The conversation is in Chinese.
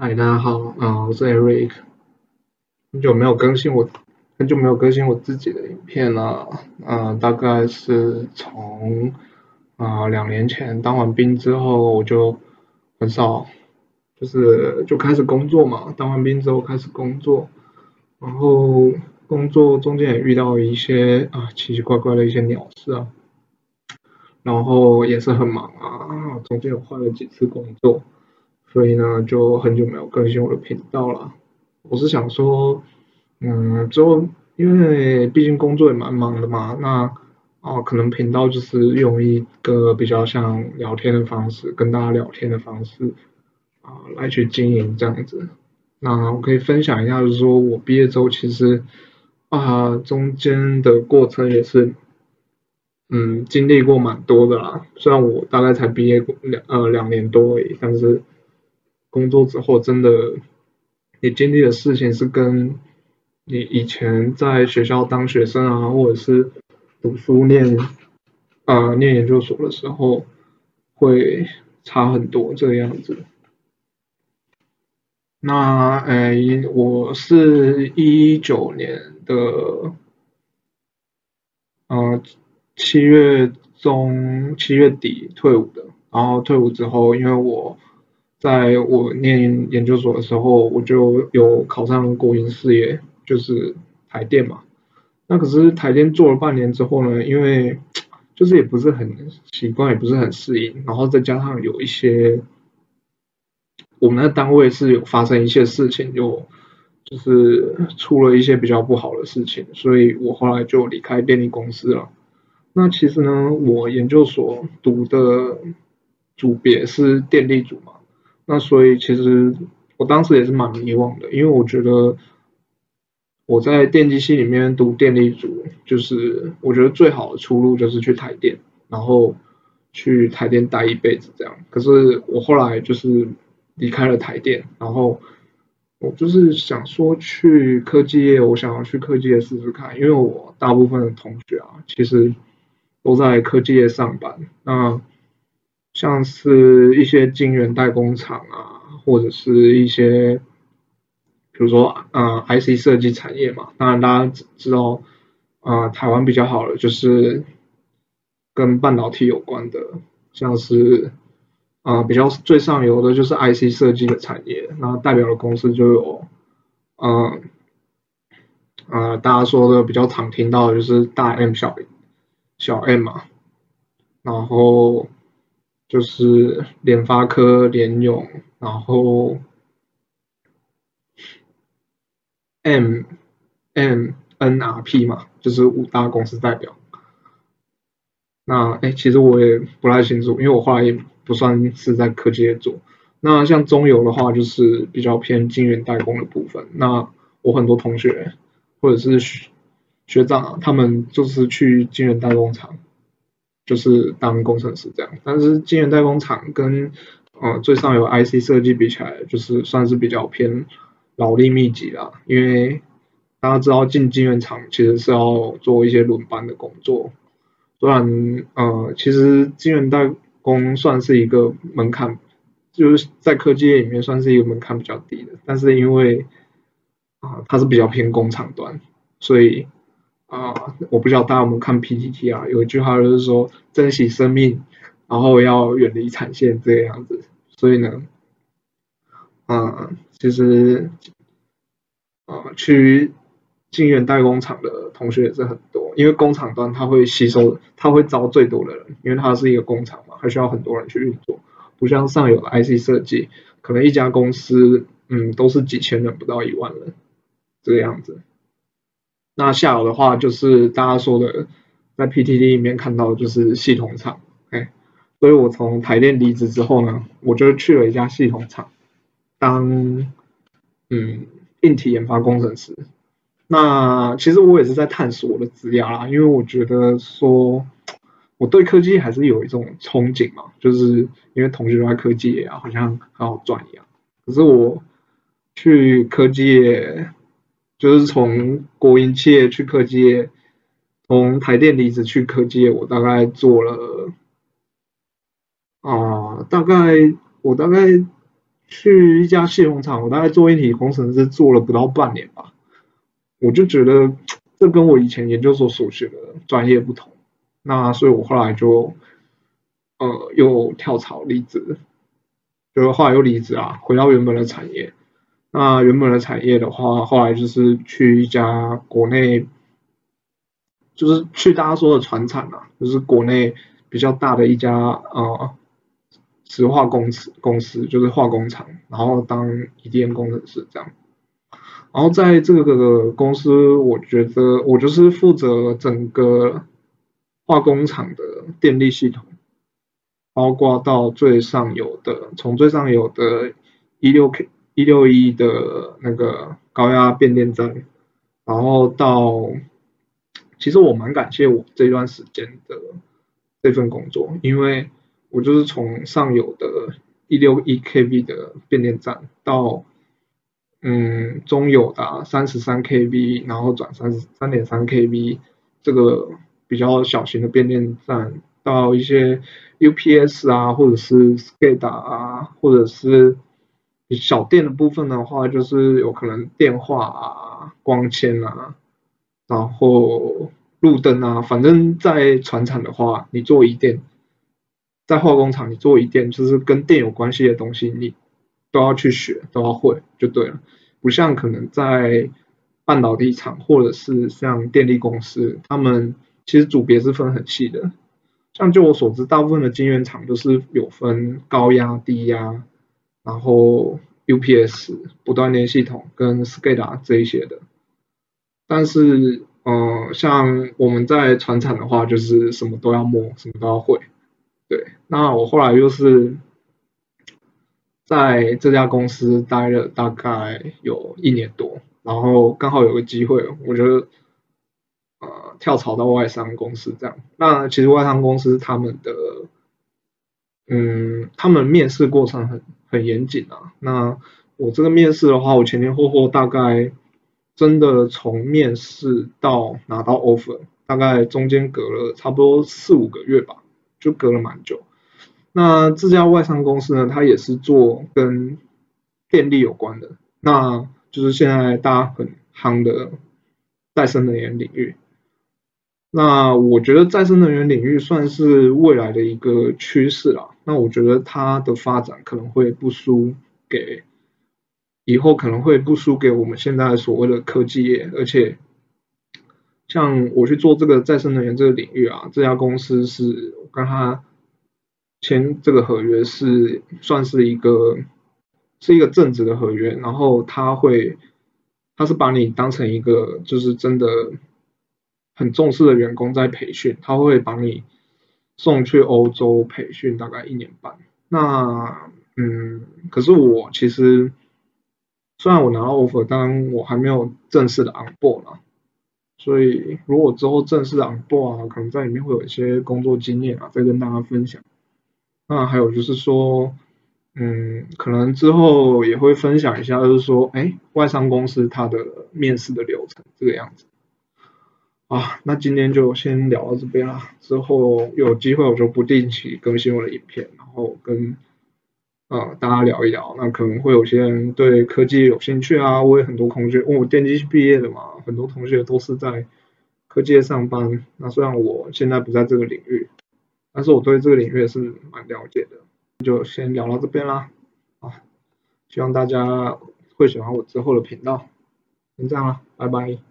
嗨，大家好，啊、我是 Eric，很久没有更新我，很久没有更新我自己的影片了，嗯、大概是从啊、两年前当完兵之后，我就很少，就是就开始工作嘛，当完兵之后开始工作，然后工作中间也遇到一些啊奇奇怪怪的一些鸟事啊，然后也是很忙啊，中间有换了几次工作。所以呢，就很久没有更新我的频道了。我是想说，嗯，之后因为毕竟工作也蛮忙的嘛，那哦，可能频道就是用一个比较像聊天的方式，跟大家聊天的方式啊、来去经营这样子。那我可以分享一下，就是说我毕业之后，其实啊、中间的过程也是。嗯，经历过蛮多的啦。虽然我大概才毕业过两呃两年多而已，但是工作之后真的，你经历的事情是跟你以前在学校当学生啊，或者是读书念呃念研究所的时候，会差很多这个样子。那呃，我是一九年的呃七月中七月底退伍的，然后退伍之后，因为我在我念研究所的时候，我就有考上国营事业，就是台电嘛。那可是台电做了半年之后呢，因为就是也不是很习惯，也不是很适应，然后再加上有一些我们的单位是有发生一些事情，就就是出了一些比较不好的事情，所以我后来就离开电力公司了。那其实呢，我研究所读的组别是电力组嘛，那所以其实我当时也是蛮迷惘的，因为我觉得我在电机系里面读电力组，就是我觉得最好的出路就是去台电，然后去台电待一辈子这样。可是我后来就是离开了台电，然后我就是想说去科技业，我想要去科技业试试看，因为我大部分的同学啊，其实都在科技业上班。那像是一些晶圆代工厂啊，或者是一些，比如说呃 IC 设计产业嘛，当然大家知道，呃台湾比较好的就是跟半导体有关的，像是呃比较最上游的就是 IC 设计的产业，那代表的公司就有呃呃大家说的比较常听到的就是大 M 小小 M 嘛，然后。就是联发科、联咏，然后 M M N R P 嘛，就是五大公司代表。那哎，其实我也不太清楚，因为我后来也不算是在科技业做。那像中游的话，就是比较偏晶圆代工的部分。那我很多同学或者是学学长啊，他们就是去晶圆代工厂。就是当工程师这样，但是晶圆代工厂跟呃最上游 IC 设计比起来，就是算是比较偏劳力密集啦。因为大家知道进晶圆厂其实是要做一些轮班的工作，虽然呃其实晶圆代工算是一个门槛，就是在科技业里面算是一个门槛比较低的，但是因为啊、它是比较偏工厂端，所以。啊、我不知道大家有没有看 PPT 啊？有一句话就是说珍惜生命，然后要远离产线这个样子。所以呢，嗯、其实啊、呃，去晶圆代工厂的同学也是很多，因为工厂端它会吸收，它会招最多的人，因为它是一个工厂嘛，还需要很多人去运作，不像上游的 IC 设计，可能一家公司嗯都是几千人，不到一万人这个样子。那下游的话，就是大家说的，在 PTT 里面看到就是系统厂，哎，所以我从台电离职之后呢，我就去了一家系统厂，当嗯硬体研发工程师。那其实我也是在探索我的职业啦，因为我觉得说我对科技还是有一种憧憬嘛，就是因为同学都在科技业啊，好像很好赚一样。可是我去科技业。就是从国营企业去科技业，从台电离职去科技业，我大概做了啊、大概我大概去一家系统厂，我大概做一体工程师做了不到半年吧，我就觉得这跟我以前研究所所学的专业不同，那所以我后来就呃又跳槽离职，就是后来又离职啊，回到原本的产业。那原本的产业的话，后来就是去一家国内，就是去大家说的船厂啊，就是国内比较大的一家呃。石化公司公司就是化工厂，然后当 EDM 工程师这样，然后在这个公司，我觉得我就是负责整个化工厂的电力系统，包括到最上游的，从最上游的一六 K 一六一的那个高压变电站，然后到，其实我蛮感谢我这段时间的这份工作，因为。我就是从上游的一六一 kV 的变电站到嗯中游的三十三 kV，然后转三十三点三 kV 这个比较小型的变电站，到一些 UPS 啊，或者是 SCADA 啊，或者是小电的部分的话，就是有可能电话啊、光纤啊，然后路灯啊，反正在船厂的话，你做一电。在化工厂，你做一电就是跟电有关系的东西，你都要去学，都要会就对了。不像可能在半导体厂或者是像电力公司，他们其实组别是分很细的。像就我所知，大部分的晶圆厂都是有分高压、低压，然后 UPS 不断电系统跟 SCADA 这一些的。但是，呃，像我们在船厂的话，就是什么都要摸，什么都要会。对，那我后来又是在这家公司待了大概有一年多，然后刚好有个机会，我觉得呃跳槽到外商公司这样。那其实外商公司他们的嗯，他们面试过程很很严谨啊。那我这个面试的话，我前前后后大概真的从面试到拿到 offer，大概中间隔了差不多四五个月吧。就隔了蛮久。那这家外商公司呢，它也是做跟电力有关的，那就是现在大家很夯的再生能源领域。那我觉得再生能源领域算是未来的一个趋势了。那我觉得它的发展可能会不输给，以后可能会不输给我们现在所谓的科技业，而且。像我去做这个再生能源这个领域啊，这家公司是跟他签这个合约是算是一个是一个正职的合约，然后他会他是把你当成一个就是真的很重视的员工在培训，他会把你送去欧洲培训大概一年半。那嗯，可是我其实虽然我拿到 offer，但我还没有正式的 on board 嘛。所以，如果之后正式的 on board 啊，可能在里面会有一些工作经验啊，再跟大家分享。那还有就是说，嗯，可能之后也会分享一下，就是说，哎，外商公司它的面试的流程这个样子。啊，那今天就先聊到这边啦，之后有机会我就不定期更新我的影片，然后跟。呃，大家聊一聊，那可能会有些人对科技有兴趣啊。我也很多同学，我电机系毕业的嘛，很多同学都是在科技上班。那虽然我现在不在这个领域，但是我对这个领域是蛮了解的。就先聊到这边啦，啊，希望大家会喜欢我之后的频道。先这样了，拜拜。